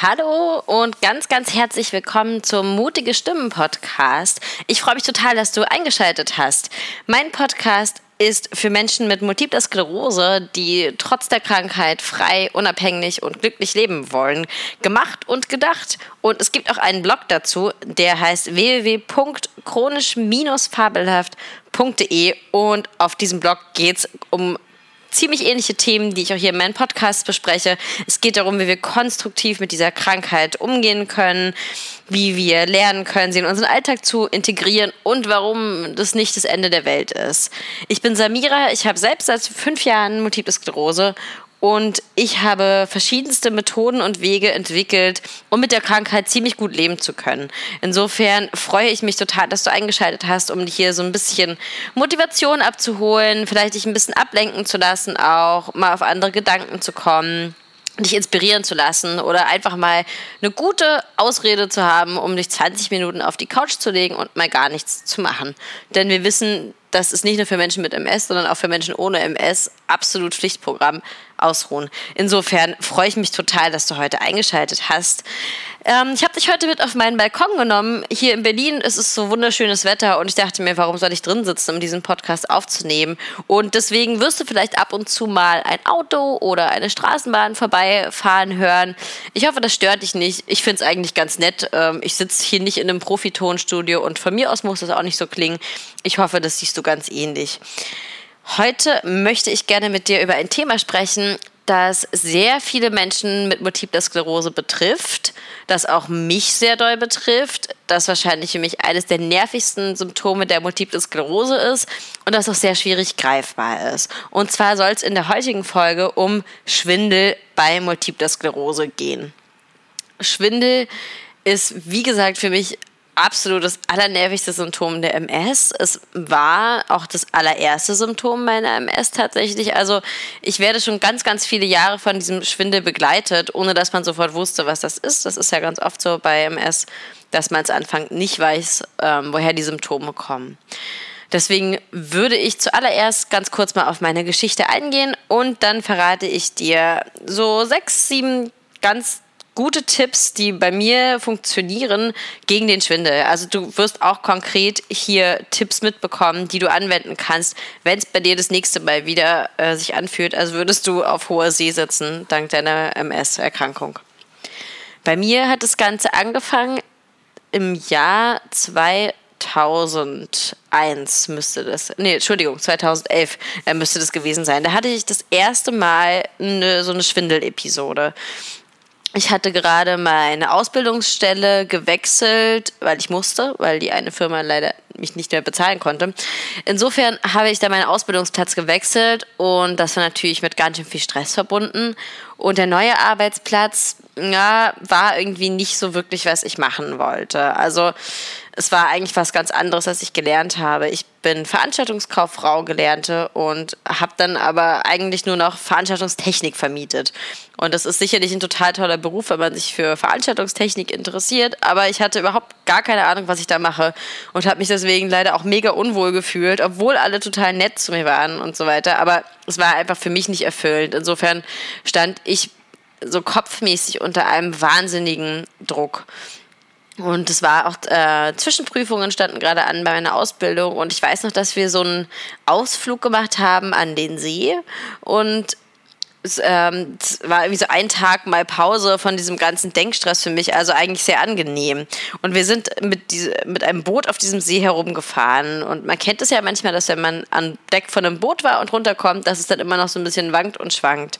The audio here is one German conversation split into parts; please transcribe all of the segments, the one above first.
Hallo und ganz, ganz herzlich willkommen zum Mutige Stimmen Podcast. Ich freue mich total, dass du eingeschaltet hast. Mein Podcast ist für Menschen mit multipler Sklerose, die trotz der Krankheit frei, unabhängig und glücklich leben wollen, gemacht und gedacht. Und es gibt auch einen Blog dazu, der heißt www.chronisch-fabelhaft.de und auf diesem Blog geht es um ziemlich ähnliche Themen, die ich auch hier in meinem Podcast bespreche. Es geht darum, wie wir konstruktiv mit dieser Krankheit umgehen können, wie wir lernen können, sie in unseren Alltag zu integrieren und warum das nicht das Ende der Welt ist. Ich bin Samira, ich habe selbst seit fünf Jahren Multiple Sklerose und ich habe verschiedenste Methoden und Wege entwickelt, um mit der Krankheit ziemlich gut leben zu können. Insofern freue ich mich total, dass du eingeschaltet hast, um dich hier so ein bisschen Motivation abzuholen, vielleicht dich ein bisschen ablenken zu lassen, auch mal auf andere Gedanken zu kommen dich inspirieren zu lassen oder einfach mal eine gute Ausrede zu haben, um dich 20 Minuten auf die Couch zu legen und mal gar nichts zu machen. Denn wir wissen, das ist nicht nur für Menschen mit MS, sondern auch für Menschen ohne MS absolut Pflichtprogramm ausruhen. Insofern freue ich mich total, dass du heute eingeschaltet hast. Ähm, ich habe dich heute mit auf meinen Balkon genommen. Hier in Berlin ist es so wunderschönes Wetter und ich dachte mir, warum soll ich drin sitzen, um diesen Podcast aufzunehmen? Und deswegen wirst du vielleicht ab und zu mal ein Auto oder eine Straßenbahn vorbeifahren hören. Ich hoffe, das stört dich nicht. Ich finde es eigentlich ganz nett. Ähm, ich sitze hier nicht in einem Profitonstudio und von mir aus muss das auch nicht so klingen. Ich hoffe, das siehst du ganz ähnlich. Heute möchte ich gerne mit dir über ein Thema sprechen, das sehr viele Menschen mit Multipler Sklerose betrifft, das auch mich sehr doll betrifft, das wahrscheinlich für mich eines der nervigsten Symptome der Multiple Sklerose ist und das auch sehr schwierig greifbar ist. Und zwar soll es in der heutigen Folge um Schwindel bei Multipler Sklerose gehen. Schwindel ist, wie gesagt, für mich absolut das allernervigste Symptom der MS. Es war auch das allererste Symptom meiner MS tatsächlich. Also ich werde schon ganz, ganz viele Jahre von diesem Schwindel begleitet, ohne dass man sofort wusste, was das ist. Das ist ja ganz oft so bei MS, dass man zu Anfang nicht weiß, ähm, woher die Symptome kommen. Deswegen würde ich zuallererst ganz kurz mal auf meine Geschichte eingehen und dann verrate ich dir so sechs, sieben ganz gute Tipps, die bei mir funktionieren gegen den Schwindel. Also du wirst auch konkret hier Tipps mitbekommen, die du anwenden kannst, wenn es bei dir das nächste Mal wieder äh, sich anfühlt, als würdest du auf hoher See sitzen, dank deiner MS-Erkrankung. Bei mir hat das Ganze angefangen im Jahr 2001 müsste das, nee, Entschuldigung, 2011 äh, müsste das gewesen sein. Da hatte ich das erste Mal eine, so eine Schwindel-Episode. Ich hatte gerade meine Ausbildungsstelle gewechselt, weil ich musste, weil die eine Firma leider mich nicht mehr bezahlen konnte. Insofern habe ich da meinen Ausbildungsplatz gewechselt und das war natürlich mit ganz schön viel Stress verbunden. Und der neue Arbeitsplatz ja, war irgendwie nicht so wirklich, was ich machen wollte. Also es war eigentlich was ganz anderes, was ich gelernt habe. Ich bin Veranstaltungskauffrau gelernte und habe dann aber eigentlich nur noch Veranstaltungstechnik vermietet. Und das ist sicherlich ein total toller Beruf, wenn man sich für Veranstaltungstechnik interessiert. Aber ich hatte überhaupt gar keine Ahnung, was ich da mache und habe mich deswegen leider auch mega unwohl gefühlt, obwohl alle total nett zu mir waren und so weiter. Aber es war einfach für mich nicht erfüllend. Insofern stand ich so kopfmäßig unter einem wahnsinnigen Druck. Und es war auch, äh, Zwischenprüfungen standen gerade an bei meiner Ausbildung. Und ich weiß noch, dass wir so einen Ausflug gemacht haben an den See. Und es, ähm, war irgendwie so ein Tag mal Pause von diesem ganzen Denkstress für mich, also eigentlich sehr angenehm. Und wir sind mit, diese, mit einem Boot auf diesem See herumgefahren. Und man kennt es ja manchmal, dass wenn man an Deck von einem Boot war und runterkommt, dass es dann immer noch so ein bisschen wankt und schwankt.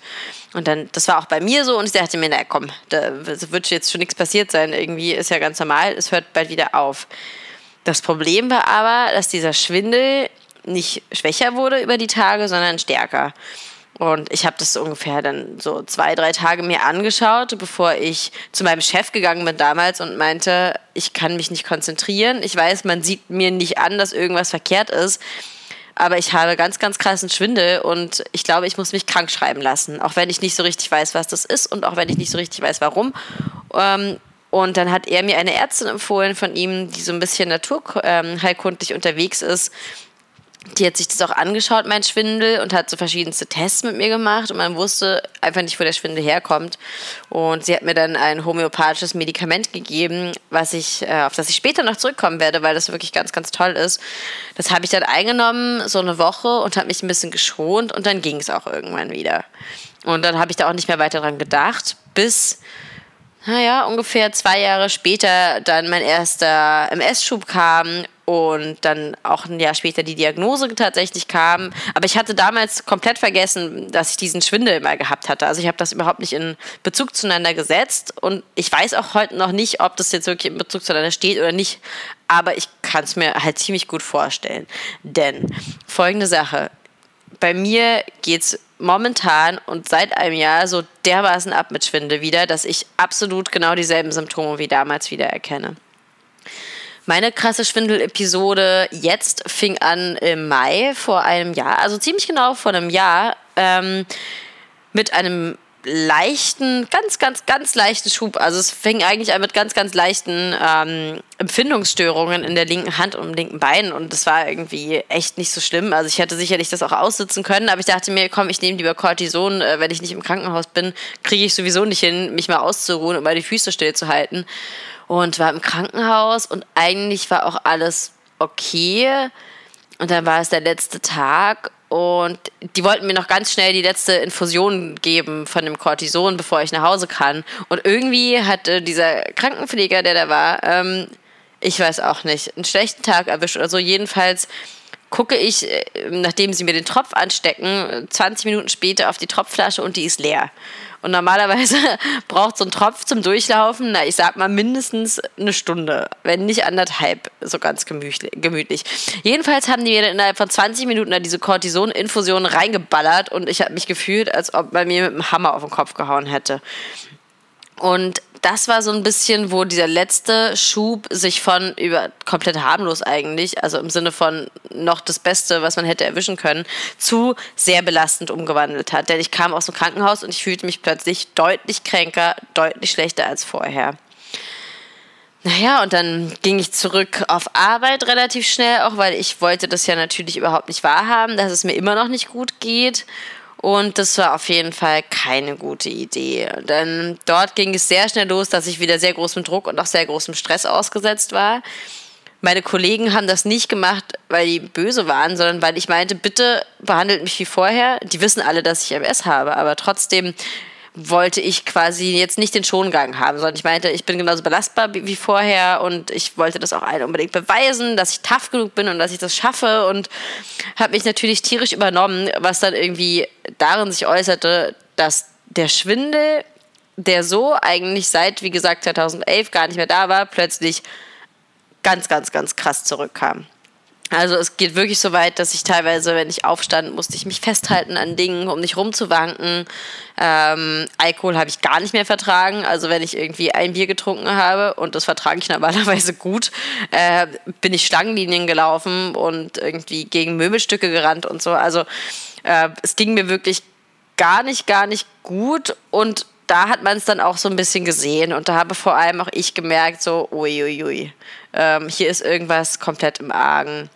Und dann, das war auch bei mir so und ich dachte mir, na komm, da wird jetzt schon nichts passiert sein. Irgendwie ist ja ganz normal, es hört bald wieder auf. Das Problem war aber, dass dieser Schwindel nicht schwächer wurde über die Tage, sondern stärker. Und ich habe das ungefähr dann so zwei, drei Tage mir angeschaut, bevor ich zu meinem Chef gegangen bin damals und meinte, ich kann mich nicht konzentrieren. Ich weiß, man sieht mir nicht an, dass irgendwas verkehrt ist. Aber ich habe ganz, ganz krassen Schwindel und ich glaube, ich muss mich krank schreiben lassen. Auch wenn ich nicht so richtig weiß, was das ist und auch wenn ich nicht so richtig weiß, warum. Ähm, und dann hat er mir eine Ärztin empfohlen von ihm, die so ein bisschen naturheilkundlich unterwegs ist die hat sich das auch angeschaut, mein Schwindel, und hat so verschiedenste Tests mit mir gemacht. Und man wusste einfach nicht, wo der Schwindel herkommt. Und sie hat mir dann ein homöopathisches Medikament gegeben, was ich, äh, auf das ich später noch zurückkommen werde, weil das wirklich ganz, ganz toll ist. Das habe ich dann eingenommen, so eine Woche, und habe mich ein bisschen geschont. Und dann ging es auch irgendwann wieder. Und dann habe ich da auch nicht mehr weiter dran gedacht, bis naja, ungefähr zwei Jahre später dann mein erster MS-Schub kam und dann auch ein Jahr später die Diagnose tatsächlich kam. Aber ich hatte damals komplett vergessen, dass ich diesen Schwindel mal gehabt hatte. Also ich habe das überhaupt nicht in Bezug zueinander gesetzt und ich weiß auch heute noch nicht, ob das jetzt wirklich in Bezug zueinander steht oder nicht. Aber ich kann es mir halt ziemlich gut vorstellen. Denn folgende Sache. Bei mir geht es momentan und seit einem Jahr so dermaßen ab mit Schwindel wieder, dass ich absolut genau dieselben Symptome wie damals wieder erkenne. Meine krasse Schwindel-Episode jetzt fing an im Mai vor einem Jahr, also ziemlich genau vor einem Jahr, ähm, mit einem leichten, ganz, ganz, ganz leichten Schub. Also es fing eigentlich an mit ganz, ganz leichten ähm, Empfindungsstörungen in der linken Hand und im linken Bein und das war irgendwie echt nicht so schlimm. Also ich hätte sicherlich das auch aussitzen können, aber ich dachte mir, komm, ich nehme lieber Cortison, äh, wenn ich nicht im Krankenhaus bin, kriege ich sowieso nicht hin, mich mal auszuruhen und mal die Füße stillzuhalten und war im Krankenhaus und eigentlich war auch alles okay. Und dann war es der letzte Tag und die wollten mir noch ganz schnell die letzte Infusion geben von dem Cortison, bevor ich nach Hause kann. Und irgendwie hatte dieser Krankenpfleger, der da war, ähm, ich weiß auch nicht, einen schlechten Tag erwischt oder so. Jedenfalls gucke ich, äh, nachdem sie mir den Tropf anstecken, 20 Minuten später auf die Tropfflasche und die ist leer. Und normalerweise braucht so ein Tropf zum Durchlaufen, na, ich sag mal mindestens eine Stunde, wenn nicht anderthalb, so ganz gemütlich. Jedenfalls haben die mir innerhalb von 20 Minuten da diese Cortison-Infusion reingeballert und ich habe mich gefühlt, als ob man mir mit einem Hammer auf den Kopf gehauen hätte. Und das war so ein bisschen, wo dieser letzte Schub sich von über komplett harmlos eigentlich, also im Sinne von noch das Beste, was man hätte erwischen können, zu sehr belastend umgewandelt hat. Denn ich kam aus dem Krankenhaus und ich fühlte mich plötzlich deutlich kränker, deutlich schlechter als vorher. Naja, und dann ging ich zurück auf Arbeit relativ schnell, auch weil ich wollte das ja natürlich überhaupt nicht wahrhaben, dass es mir immer noch nicht gut geht. Und das war auf jeden Fall keine gute Idee. Denn dort ging es sehr schnell los, dass ich wieder sehr großem Druck und auch sehr großem Stress ausgesetzt war. Meine Kollegen haben das nicht gemacht, weil die böse waren, sondern weil ich meinte, bitte behandelt mich wie vorher. Die wissen alle, dass ich MS habe, aber trotzdem wollte ich quasi jetzt nicht den Schongang haben, sondern ich meinte, ich bin genauso belastbar wie vorher und ich wollte das auch allen unbedingt beweisen, dass ich tough genug bin und dass ich das schaffe und habe mich natürlich tierisch übernommen, was dann irgendwie darin sich äußerte, dass der Schwindel, der so eigentlich seit, wie gesagt, 2011 gar nicht mehr da war, plötzlich ganz, ganz, ganz krass zurückkam. Also es geht wirklich so weit, dass ich teilweise, wenn ich aufstand, musste ich mich festhalten an Dingen, um nicht rumzuwanken. Ähm, Alkohol habe ich gar nicht mehr vertragen. Also wenn ich irgendwie ein Bier getrunken habe, und das vertrage ich normalerweise gut, äh, bin ich Schlangenlinien gelaufen und irgendwie gegen Möbelstücke gerannt und so. Also äh, es ging mir wirklich gar nicht, gar nicht gut und da hat man es dann auch so ein bisschen gesehen und da habe vor allem auch ich gemerkt, so, uiuiui, ähm, hier ist irgendwas komplett im Argen.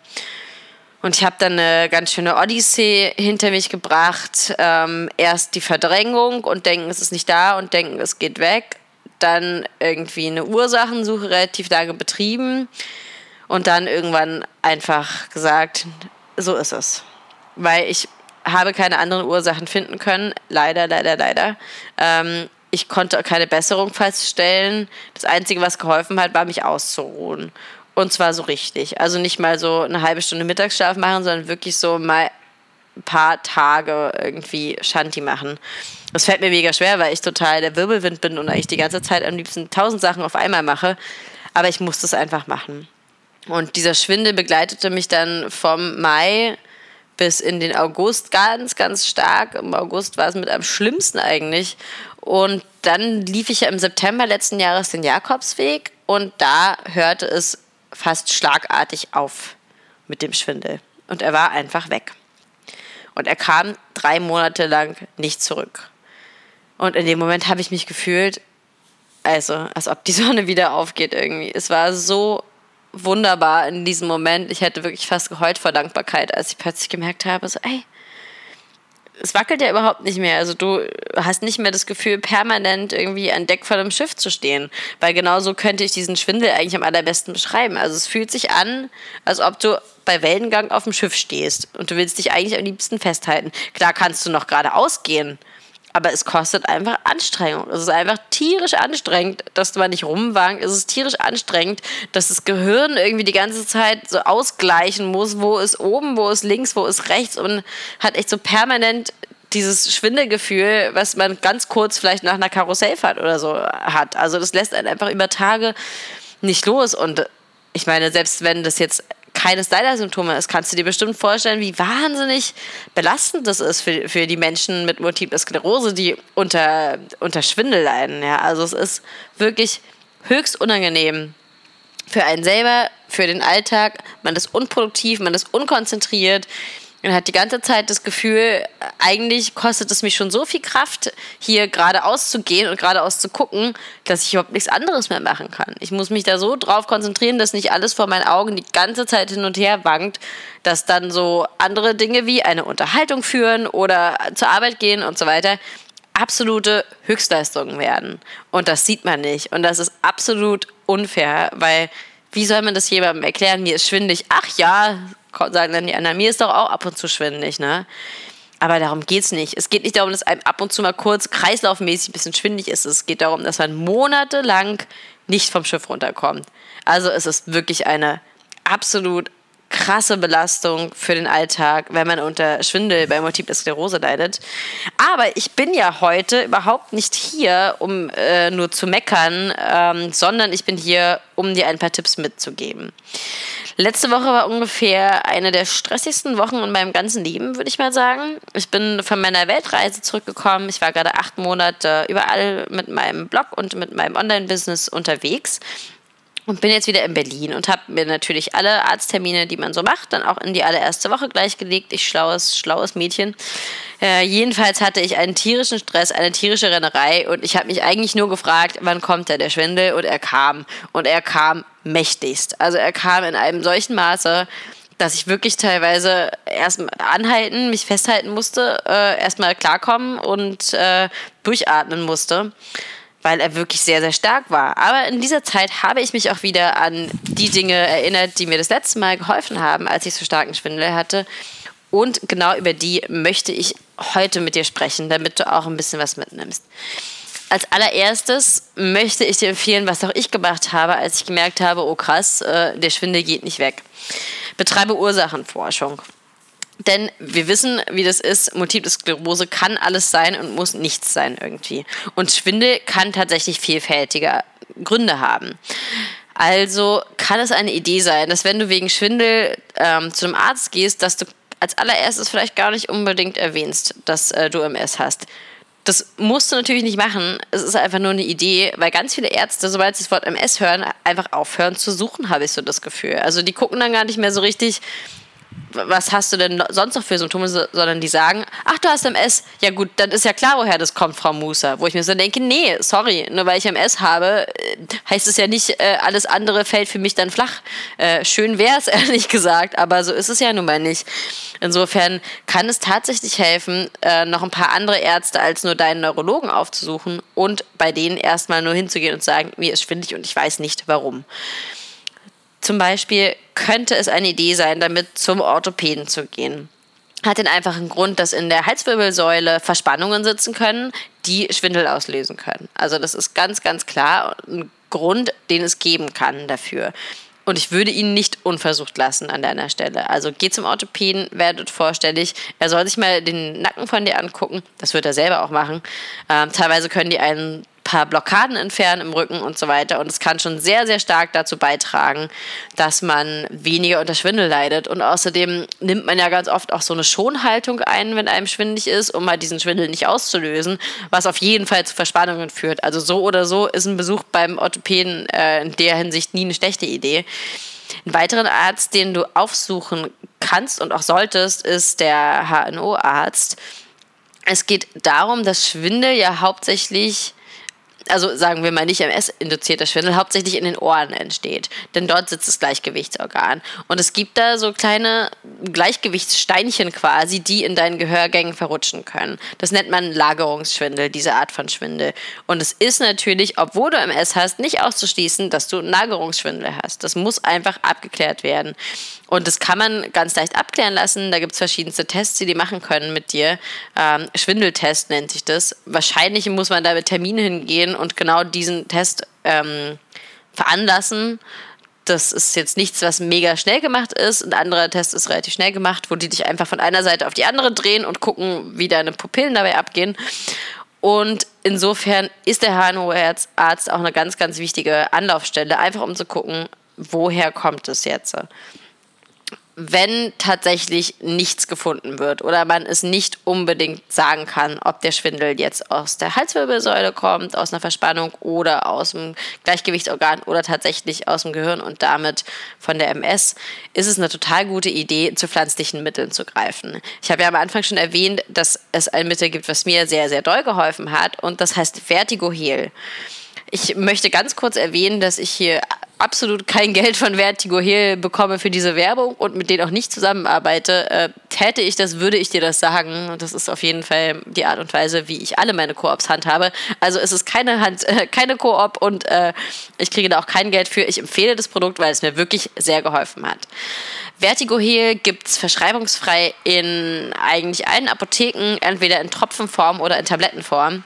Und ich habe dann eine ganz schöne Odyssee hinter mich gebracht. Ähm, erst die Verdrängung und denken, es ist nicht da und denken, es geht weg. Dann irgendwie eine Ursachensuche relativ lange betrieben und dann irgendwann einfach gesagt, so ist es. Weil ich habe keine anderen Ursachen finden können. Leider, leider, leider. Ähm, ich konnte keine Besserung feststellen. Das Einzige, was geholfen hat, war mich auszuruhen. Und zwar so richtig. Also nicht mal so eine halbe Stunde Mittagsschlaf machen, sondern wirklich so mal ein paar Tage irgendwie Shanti machen. Das fällt mir mega schwer, weil ich total der Wirbelwind bin und eigentlich die ganze Zeit am liebsten tausend Sachen auf einmal mache. Aber ich musste es einfach machen. Und dieser Schwindel begleitete mich dann vom Mai bis in den August ganz, ganz stark. Im August war es mit am schlimmsten eigentlich. Und dann lief ich ja im September letzten Jahres den Jakobsweg und da hörte es fast schlagartig auf mit dem Schwindel. Und er war einfach weg. Und er kam drei Monate lang nicht zurück. Und in dem Moment habe ich mich gefühlt, also als ob die Sonne wieder aufgeht irgendwie. Es war so wunderbar in diesem Moment. Ich hätte wirklich fast geheult vor Dankbarkeit, als ich plötzlich gemerkt habe, so, ey, es wackelt ja überhaupt nicht mehr. Also du hast nicht mehr das Gefühl, permanent irgendwie an Deck von einem Schiff zu stehen. Weil genau so könnte ich diesen Schwindel eigentlich am allerbesten beschreiben. Also es fühlt sich an, als ob du bei Wellengang auf dem Schiff stehst und du willst dich eigentlich am liebsten festhalten. Klar kannst du noch geradeaus gehen, aber es kostet einfach Anstrengung. Es ist einfach tierisch anstrengend, dass man nicht rumwankt. Es ist tierisch anstrengend, dass das Gehirn irgendwie die ganze Zeit so ausgleichen muss, wo ist oben, wo ist links, wo ist rechts und hat echt so permanent dieses Schwindelgefühl, was man ganz kurz vielleicht nach einer Karussellfahrt oder so hat. Also das lässt einen einfach über Tage nicht los und ich meine, selbst wenn das jetzt keines deiner Symptome ist, kannst du dir bestimmt vorstellen, wie wahnsinnig belastend das ist für, für die Menschen mit Multiple Sklerose, die unter, unter Schwindel leiden. Ja? Also es ist wirklich höchst unangenehm für einen selber, für den Alltag. Man ist unproduktiv, man ist unkonzentriert. Man hat die ganze Zeit das Gefühl, eigentlich kostet es mich schon so viel Kraft, hier geradeaus zu gehen und geradeaus zu gucken, dass ich überhaupt nichts anderes mehr machen kann. Ich muss mich da so drauf konzentrieren, dass nicht alles vor meinen Augen die ganze Zeit hin und her wankt, dass dann so andere Dinge wie eine Unterhaltung führen oder zur Arbeit gehen und so weiter absolute Höchstleistungen werden. Und das sieht man nicht. Und das ist absolut unfair, weil wie soll man das jemandem erklären? Mir ist schwindig. Ach ja, sagen dann die anderen, mir ist doch auch ab und zu schwindig, ne? Aber darum geht es nicht. Es geht nicht darum, dass einem ab und zu mal kurz kreislaufmäßig ein bisschen schwindig ist. Es geht darum, dass man monatelang nicht vom Schiff runterkommt. Also es ist wirklich eine absolut krasse Belastung für den Alltag, wenn man unter Schwindel bei Multiple Sklerose leidet. Aber ich bin ja heute überhaupt nicht hier, um äh, nur zu meckern, ähm, sondern ich bin hier, um dir ein paar Tipps mitzugeben. Letzte Woche war ungefähr eine der stressigsten Wochen in meinem ganzen Leben, würde ich mal sagen. Ich bin von meiner Weltreise zurückgekommen. Ich war gerade acht Monate überall mit meinem Blog und mit meinem Online-Business unterwegs und bin jetzt wieder in Berlin und habe mir natürlich alle Arzttermine, die man so macht, dann auch in die allererste Woche gleichgelegt. Ich schlaues, schlaues Mädchen. Äh, jedenfalls hatte ich einen tierischen Stress, eine tierische Rennerei und ich habe mich eigentlich nur gefragt, wann kommt da der Schwindel? Und er kam. Und er kam mächtigst. Also er kam in einem solchen Maße, dass ich wirklich teilweise erst anhalten, mich festhalten musste, äh, erstmal klarkommen und äh, durchatmen musste weil er wirklich sehr, sehr stark war. Aber in dieser Zeit habe ich mich auch wieder an die Dinge erinnert, die mir das letzte Mal geholfen haben, als ich so starken Schwindel hatte. Und genau über die möchte ich heute mit dir sprechen, damit du auch ein bisschen was mitnimmst. Als allererstes möchte ich dir empfehlen, was auch ich gemacht habe, als ich gemerkt habe, oh krass, äh, der Schwindel geht nicht weg. Betreibe Ursachenforschung. Denn wir wissen, wie das ist. Multiple Sklerose kann alles sein und muss nichts sein irgendwie. Und Schwindel kann tatsächlich vielfältige Gründe haben. Also kann es eine Idee sein, dass wenn du wegen Schwindel ähm, zu einem Arzt gehst, dass du als allererstes vielleicht gar nicht unbedingt erwähnst, dass äh, du MS hast. Das musst du natürlich nicht machen. Es ist einfach nur eine Idee, weil ganz viele Ärzte, sobald sie das Wort MS hören, einfach aufhören zu suchen, habe ich so das Gefühl. Also die gucken dann gar nicht mehr so richtig, was hast du denn sonst noch für Symptome, sondern die sagen, ach, du hast MS. Ja gut, dann ist ja klar, woher das kommt, Frau Musa. Wo ich mir so denke, nee, sorry, nur weil ich MS habe, äh, heißt es ja nicht, äh, alles andere fällt für mich dann flach. Äh, schön wäre es, ehrlich gesagt, aber so ist es ja nun mal nicht. Insofern kann es tatsächlich helfen, noch ein paar andere Ärzte als nur deinen Neurologen aufzusuchen und bei denen erstmal nur hinzugehen und sagen, mir ist schwindlig und ich weiß nicht warum. Zum Beispiel könnte es eine Idee sein, damit zum Orthopäden zu gehen. Hat den einfachen Grund, dass in der Halswirbelsäule Verspannungen sitzen können, die Schwindel auslösen können. Also das ist ganz, ganz klar ein Grund, den es geben kann dafür. Und ich würde ihn nicht unversucht lassen an deiner Stelle. Also geh zum Orthopäden, werdet vorstellig. Er soll sich mal den Nacken von dir angucken. Das wird er selber auch machen. Ähm, teilweise können die einen paar Blockaden entfernen im Rücken und so weiter. Und es kann schon sehr, sehr stark dazu beitragen, dass man weniger unter Schwindel leidet. Und außerdem nimmt man ja ganz oft auch so eine Schonhaltung ein, wenn einem schwindig ist, um mal diesen Schwindel nicht auszulösen, was auf jeden Fall zu Verspannungen führt. Also so oder so ist ein Besuch beim Orthopäden äh, in der Hinsicht nie eine schlechte Idee. Ein weiteren Arzt, den du aufsuchen kannst und auch solltest, ist der HNO-Arzt. Es geht darum, dass Schwindel ja hauptsächlich also sagen wir mal nicht MS-induzierter Schwindel, hauptsächlich in den Ohren entsteht. Denn dort sitzt das Gleichgewichtsorgan. Und es gibt da so kleine Gleichgewichtssteinchen quasi, die in deinen Gehörgängen verrutschen können. Das nennt man Lagerungsschwindel, diese Art von Schwindel. Und es ist natürlich, obwohl du MS hast, nicht auszuschließen, dass du Lagerungsschwindel hast. Das muss einfach abgeklärt werden. Und das kann man ganz leicht abklären lassen. Da gibt es verschiedenste Tests, die die machen können mit dir. Ähm, Schwindeltest nennt sich das. Wahrscheinlich muss man da mit Termine hingehen und genau diesen Test ähm, veranlassen. Das ist jetzt nichts, was mega schnell gemacht ist. Ein anderer Test ist relativ schnell gemacht, wo die dich einfach von einer Seite auf die andere drehen und gucken, wie deine Pupillen dabei abgehen. Und insofern ist der HNO-Arzt auch eine ganz, ganz wichtige Anlaufstelle, einfach um zu gucken, woher kommt es jetzt wenn tatsächlich nichts gefunden wird oder man es nicht unbedingt sagen kann, ob der Schwindel jetzt aus der Halswirbelsäule kommt, aus einer Verspannung oder aus dem Gleichgewichtsorgan oder tatsächlich aus dem Gehirn und damit von der MS, ist es eine total gute Idee, zu pflanzlichen Mitteln zu greifen. Ich habe ja am Anfang schon erwähnt, dass es ein Mittel gibt, was mir sehr, sehr doll geholfen hat und das heißt Vertigo-Heal. Ich möchte ganz kurz erwähnen, dass ich hier absolut kein Geld von Vertigo Heal bekomme für diese Werbung und mit denen auch nicht zusammenarbeite, äh, täte ich das, würde ich dir das sagen. Das ist auf jeden Fall die Art und Weise, wie ich alle meine Koops handhabe. Also es ist keine Hand, äh, keine Koop und äh, ich kriege da auch kein Geld für. Ich empfehle das Produkt, weil es mir wirklich sehr geholfen hat. Vertigo Heal gibt es verschreibungsfrei in eigentlich allen Apotheken, entweder in Tropfenform oder in Tablettenform.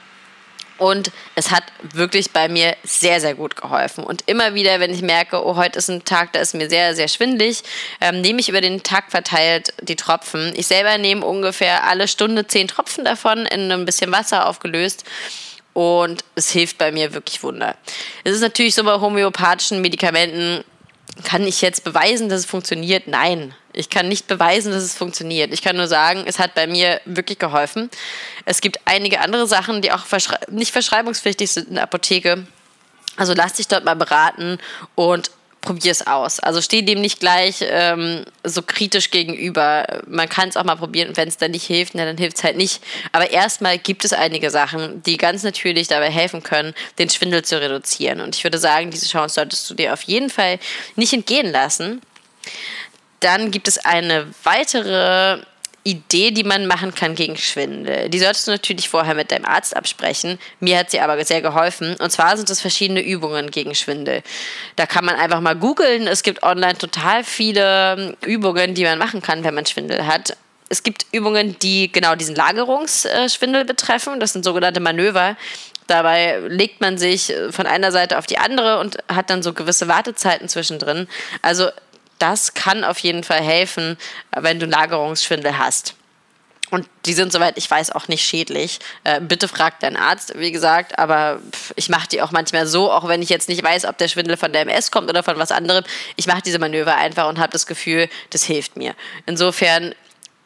Und es hat wirklich bei mir sehr, sehr gut geholfen. Und immer wieder, wenn ich merke, oh, heute ist ein Tag, da ist mir sehr, sehr schwindlig, ähm, nehme ich über den Tag verteilt die Tropfen. Ich selber nehme ungefähr alle Stunde zehn Tropfen davon in ein bisschen Wasser aufgelöst. Und es hilft bei mir wirklich Wunder. Es ist natürlich so bei homöopathischen Medikamenten, kann ich jetzt beweisen, dass es funktioniert? Nein, ich kann nicht beweisen, dass es funktioniert. Ich kann nur sagen, es hat bei mir wirklich geholfen. Es gibt einige andere Sachen, die auch verschrei nicht verschreibungspflichtig sind in der Apotheke. Also lass dich dort mal beraten und probier es aus. Also steh dem nicht gleich ähm, so kritisch gegenüber. Man kann es auch mal probieren und wenn es dann nicht hilft, na, dann hilft es halt nicht. Aber erstmal gibt es einige Sachen, die ganz natürlich dabei helfen können, den Schwindel zu reduzieren. Und ich würde sagen, diese Chance solltest du dir auf jeden Fall nicht entgehen lassen. Dann gibt es eine weitere Idee, die man machen kann gegen Schwindel. Die solltest du natürlich vorher mit deinem Arzt absprechen. Mir hat sie aber sehr geholfen. Und zwar sind es verschiedene Übungen gegen Schwindel. Da kann man einfach mal googeln. Es gibt online total viele ähm, Übungen, die man machen kann, wenn man Schwindel hat. Es gibt Übungen, die genau diesen Lagerungsschwindel betreffen. Das sind sogenannte Manöver. Dabei legt man sich äh, von einer Seite auf die andere und hat dann so gewisse Wartezeiten zwischendrin. Also das kann auf jeden Fall helfen, wenn du Lagerungsschwindel hast. Und die sind, soweit ich weiß, auch nicht schädlich. Äh, bitte frag deinen Arzt, wie gesagt. Aber ich mache die auch manchmal so, auch wenn ich jetzt nicht weiß, ob der Schwindel von der MS kommt oder von was anderem. Ich mache diese Manöver einfach und habe das Gefühl, das hilft mir. Insofern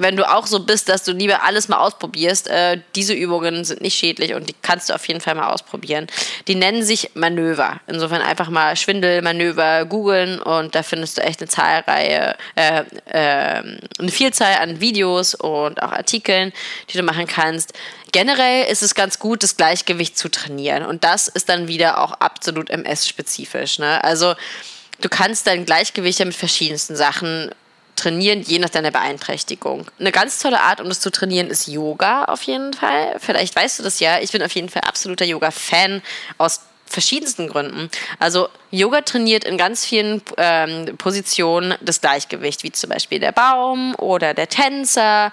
wenn du auch so bist, dass du lieber alles mal ausprobierst, äh, diese Übungen sind nicht schädlich und die kannst du auf jeden Fall mal ausprobieren. Die nennen sich Manöver. Insofern einfach mal Schwindelmanöver googeln und da findest du echt eine Zahlreihe, äh, äh, eine Vielzahl an Videos und auch Artikeln, die du machen kannst. Generell ist es ganz gut, das Gleichgewicht zu trainieren und das ist dann wieder auch absolut MS-spezifisch. Ne? Also du kannst dein Gleichgewicht ja mit verschiedensten Sachen trainieren, je nach deiner Beeinträchtigung. Eine ganz tolle Art, um das zu trainieren, ist Yoga auf jeden Fall. Vielleicht weißt du das ja. Ich bin auf jeden Fall absoluter Yoga-Fan aus verschiedensten Gründen. Also Yoga trainiert in ganz vielen ähm, Positionen das Gleichgewicht, wie zum Beispiel der Baum oder der Tänzer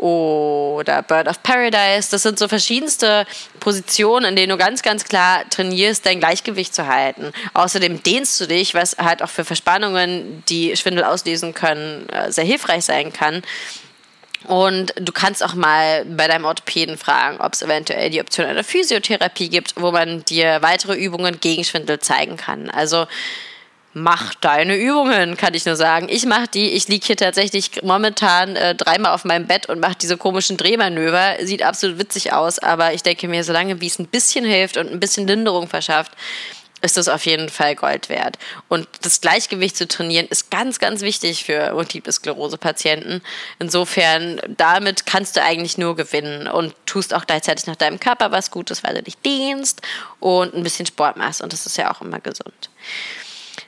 oder Bird of Paradise. Das sind so verschiedenste Positionen, in denen du ganz, ganz klar trainierst, dein Gleichgewicht zu halten. Außerdem dehnst du dich, was halt auch für Verspannungen, die Schwindel auslösen können, äh, sehr hilfreich sein kann. Und du kannst auch mal bei deinem Orthopäden fragen, ob es eventuell die Option einer Physiotherapie gibt, wo man dir weitere Übungen gegen Schwindel zeigen kann. Also mach deine Übungen, kann ich nur sagen. Ich mache die. Ich liege hier tatsächlich momentan äh, dreimal auf meinem Bett und mache diese komischen Drehmanöver. Sieht absolut witzig aus, aber ich denke mir, solange wie es ein bisschen hilft und ein bisschen Linderung verschafft, ist das auf jeden Fall Gold wert. Und das Gleichgewicht zu trainieren ist ganz, ganz wichtig für Multiple Sklerose-Patienten. Insofern, damit kannst du eigentlich nur gewinnen und tust auch gleichzeitig noch deinem Körper was Gutes, weil du dich dehnst und ein bisschen Sport machst. Und das ist ja auch immer gesund.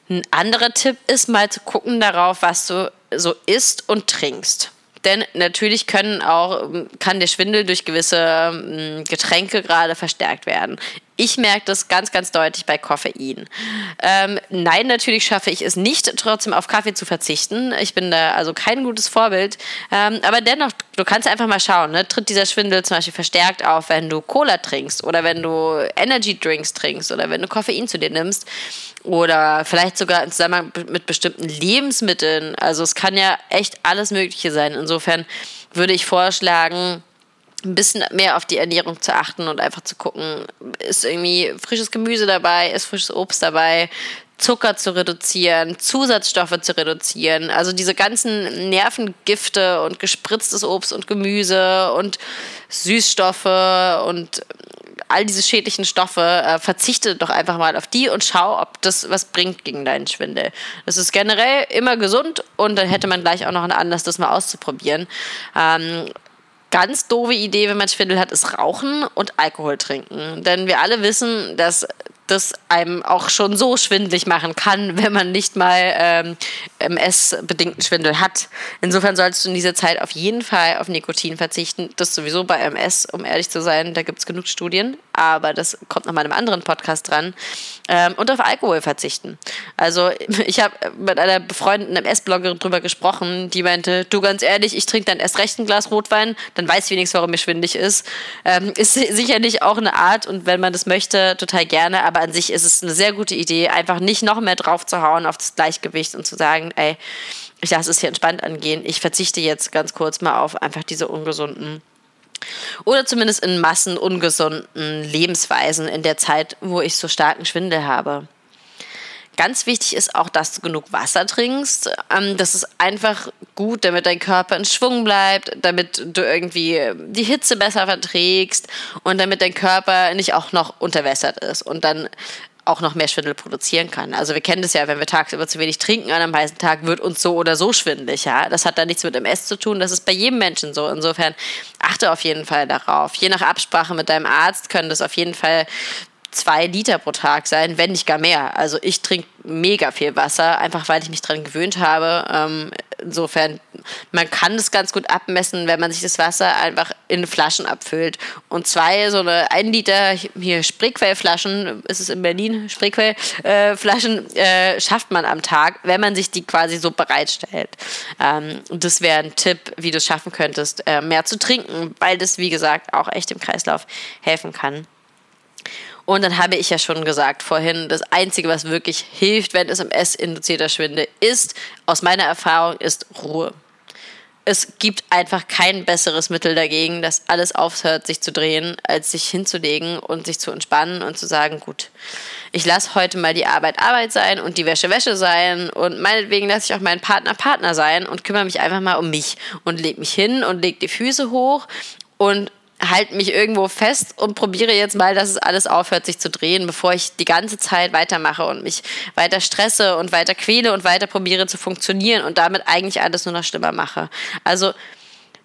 Ein anderer Tipp ist mal zu gucken darauf, was du so isst und trinkst. Denn natürlich können auch, kann der Schwindel durch gewisse ähm, Getränke gerade verstärkt werden. Ich merke das ganz, ganz deutlich bei Koffein. Ähm, nein, natürlich schaffe ich es nicht, trotzdem auf Kaffee zu verzichten. Ich bin da also kein gutes Vorbild. Ähm, aber dennoch, du kannst einfach mal schauen, ne? tritt dieser Schwindel zum Beispiel verstärkt auf, wenn du Cola trinkst oder wenn du Energy Drinks trinkst oder wenn du Koffein zu dir nimmst oder vielleicht sogar im Zusammenhang mit bestimmten Lebensmitteln. Also es kann ja echt alles Mögliche sein. Insofern würde ich vorschlagen, ein bisschen mehr auf die Ernährung zu achten und einfach zu gucken, ist irgendwie frisches Gemüse dabei, ist frisches Obst dabei, Zucker zu reduzieren, Zusatzstoffe zu reduzieren. Also diese ganzen Nervengifte und gespritztes Obst und Gemüse und Süßstoffe und all diese schädlichen Stoffe, äh, verzichte doch einfach mal auf die und schau, ob das was bringt gegen deinen Schwindel. Das ist generell immer gesund und dann hätte man gleich auch noch einen Anlass, das mal auszuprobieren. Ähm, ganz doofe Idee, wenn man Schwindel hat, ist Rauchen und Alkohol trinken. Denn wir alle wissen, dass das einem auch schon so schwindlig machen kann, wenn man nicht mal ähm, MS-bedingten Schwindel hat. Insofern solltest du in dieser Zeit auf jeden Fall auf Nikotin verzichten. Das sowieso bei MS, um ehrlich zu sein, da gibt es genug Studien, aber das kommt noch mal in einem anderen Podcast dran. Ähm, und auf Alkohol verzichten. Also ich habe mit einer befreundeten MS-Bloggerin drüber gesprochen, die meinte, du ganz ehrlich, ich trinke dann erst recht ein Glas Rotwein, dann weiß ich wenigstens, warum mir schwindig ist. Ähm, ist sicherlich auch eine Art und wenn man das möchte, total gerne, aber an sich ist es eine sehr gute Idee, einfach nicht noch mehr drauf zu hauen auf das Gleichgewicht und zu sagen, ey, ich lasse es hier entspannt angehen. Ich verzichte jetzt ganz kurz mal auf einfach diese ungesunden oder zumindest in Massen ungesunden Lebensweisen in der Zeit, wo ich so starken Schwindel habe. Ganz wichtig ist auch, dass du genug Wasser trinkst. Ähm, das ist einfach gut, damit dein Körper in Schwung bleibt, damit du irgendwie die Hitze besser verträgst und damit dein Körper nicht auch noch unterwässert ist und dann auch noch mehr Schwindel produzieren kann. Also wir kennen das ja, wenn wir tagsüber zu wenig trinken an einem heißen Tag, wird uns so oder so schwindelig. Ja? Das hat da nichts mit MS zu tun, das ist bei jedem Menschen so. Insofern achte auf jeden Fall darauf. Je nach Absprache mit deinem Arzt können das auf jeden Fall zwei Liter pro Tag sein, wenn nicht gar mehr. Also ich trinke mega viel Wasser, einfach weil ich mich daran gewöhnt habe. Ähm, insofern, man kann das ganz gut abmessen, wenn man sich das Wasser einfach in Flaschen abfüllt. Und zwei, so eine 1 Liter hier Spreequellflaschen, ist es in Berlin, Spreequellflaschen, äh, äh, schafft man am Tag, wenn man sich die quasi so bereitstellt. Ähm, das wäre ein Tipp, wie du es schaffen könntest, äh, mehr zu trinken, weil das, wie gesagt, auch echt im Kreislauf helfen kann. Und dann habe ich ja schon gesagt vorhin, das Einzige, was wirklich hilft, wenn es MS-induzierter Schwindel ist, aus meiner Erfahrung, ist Ruhe. Es gibt einfach kein besseres Mittel dagegen, dass alles aufhört, sich zu drehen, als sich hinzulegen und sich zu entspannen und zu sagen, gut, ich lasse heute mal die Arbeit Arbeit sein und die Wäsche Wäsche sein und meinetwegen lasse ich auch meinen Partner Partner sein und kümmere mich einfach mal um mich und leg mich hin und leg die Füße hoch und halte mich irgendwo fest und probiere jetzt mal, dass es alles aufhört, sich zu drehen, bevor ich die ganze Zeit weitermache und mich weiter stresse und weiter quäle und weiter probiere zu funktionieren und damit eigentlich alles nur noch schlimmer mache. Also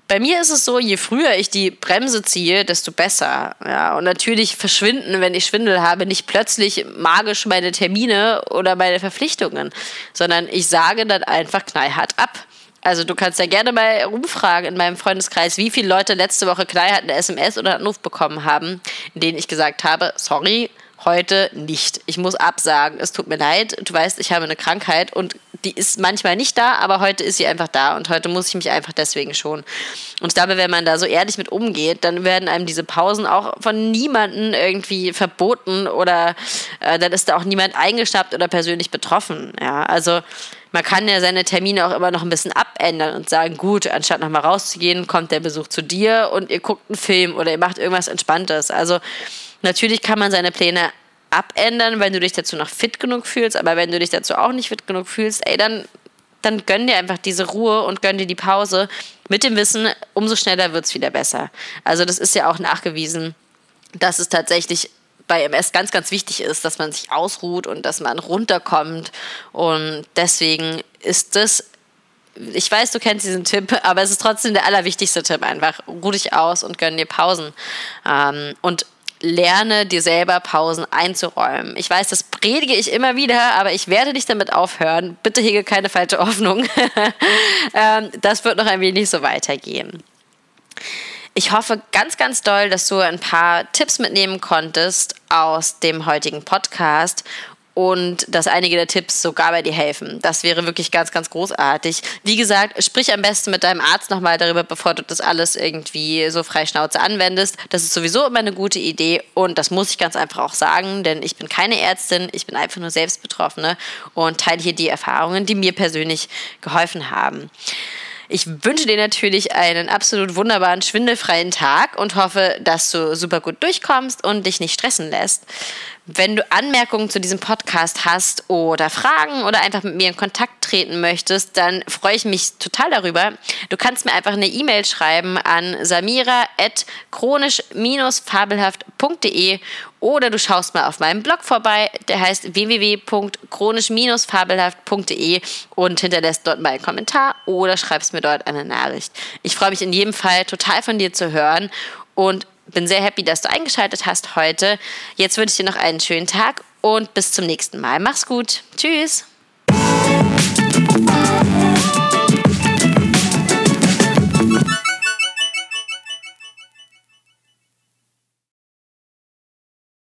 bei mir ist es so, je früher ich die Bremse ziehe, desto besser. Ja, und natürlich verschwinden, wenn ich Schwindel habe, nicht plötzlich magisch meine Termine oder meine Verpflichtungen, sondern ich sage dann einfach knallhart ab. Also du kannst ja gerne mal rumfragen in meinem Freundeskreis, wie viele Leute letzte Woche knallhart eine SMS oder einen Anruf bekommen haben, in denen ich gesagt habe, sorry, heute nicht. Ich muss absagen. Es tut mir leid. Du weißt, ich habe eine Krankheit und die ist manchmal nicht da, aber heute ist sie einfach da und heute muss ich mich einfach deswegen schon. Und ich glaube, wenn man da so ehrlich mit umgeht, dann werden einem diese Pausen auch von niemandem irgendwie verboten oder äh, dann ist da auch niemand eingeschnappt oder persönlich betroffen. Ja, also man kann ja seine Termine auch immer noch ein bisschen abändern und sagen, gut, anstatt nochmal rauszugehen, kommt der Besuch zu dir und ihr guckt einen Film oder ihr macht irgendwas Entspanntes. Also natürlich kann man seine Pläne abändern, wenn du dich dazu noch fit genug fühlst, aber wenn du dich dazu auch nicht fit genug fühlst, ey, dann, dann gönn dir einfach diese Ruhe und gönn dir die Pause mit dem Wissen, umso schneller wird es wieder besser. Also das ist ja auch nachgewiesen, dass es tatsächlich bei MS ganz, ganz wichtig ist, dass man sich ausruht und dass man runterkommt. Und deswegen ist das ich weiß, du kennst diesen Tipp, aber es ist trotzdem der allerwichtigste Tipp einfach. Ruh dich aus und gönn dir Pausen. Ähm, und lerne dir selber Pausen einzuräumen. Ich weiß, das predige ich immer wieder, aber ich werde nicht damit aufhören. Bitte hege keine falsche Hoffnung. ähm, das wird noch ein wenig so weitergehen. Ich hoffe ganz, ganz doll, dass du ein paar Tipps mitnehmen konntest aus dem heutigen Podcast und dass einige der Tipps sogar bei dir helfen. Das wäre wirklich ganz, ganz großartig. Wie gesagt, sprich am besten mit deinem Arzt nochmal darüber, bevor du das alles irgendwie so frei Schnauze anwendest. Das ist sowieso immer eine gute Idee und das muss ich ganz einfach auch sagen, denn ich bin keine Ärztin, ich bin einfach nur selbst Betroffene und teile hier die Erfahrungen, die mir persönlich geholfen haben. Ich wünsche dir natürlich einen absolut wunderbaren, schwindelfreien Tag und hoffe, dass du super gut durchkommst und dich nicht stressen lässt. Wenn du Anmerkungen zu diesem Podcast hast oder Fragen oder einfach mit mir in Kontakt treten möchtest, dann freue ich mich total darüber. Du kannst mir einfach eine E-Mail schreiben an samira.chronisch-fabelhaft.de oder du schaust mal auf meinem Blog vorbei, der heißt www.chronisch-fabelhaft.de und hinterlässt dort mal einen Kommentar oder schreibst mir dort eine Nachricht. Ich freue mich in jedem Fall total von dir zu hören und bin sehr happy, dass du eingeschaltet hast heute. Jetzt wünsche ich dir noch einen schönen Tag und bis zum nächsten Mal. Mach's gut. Tschüss.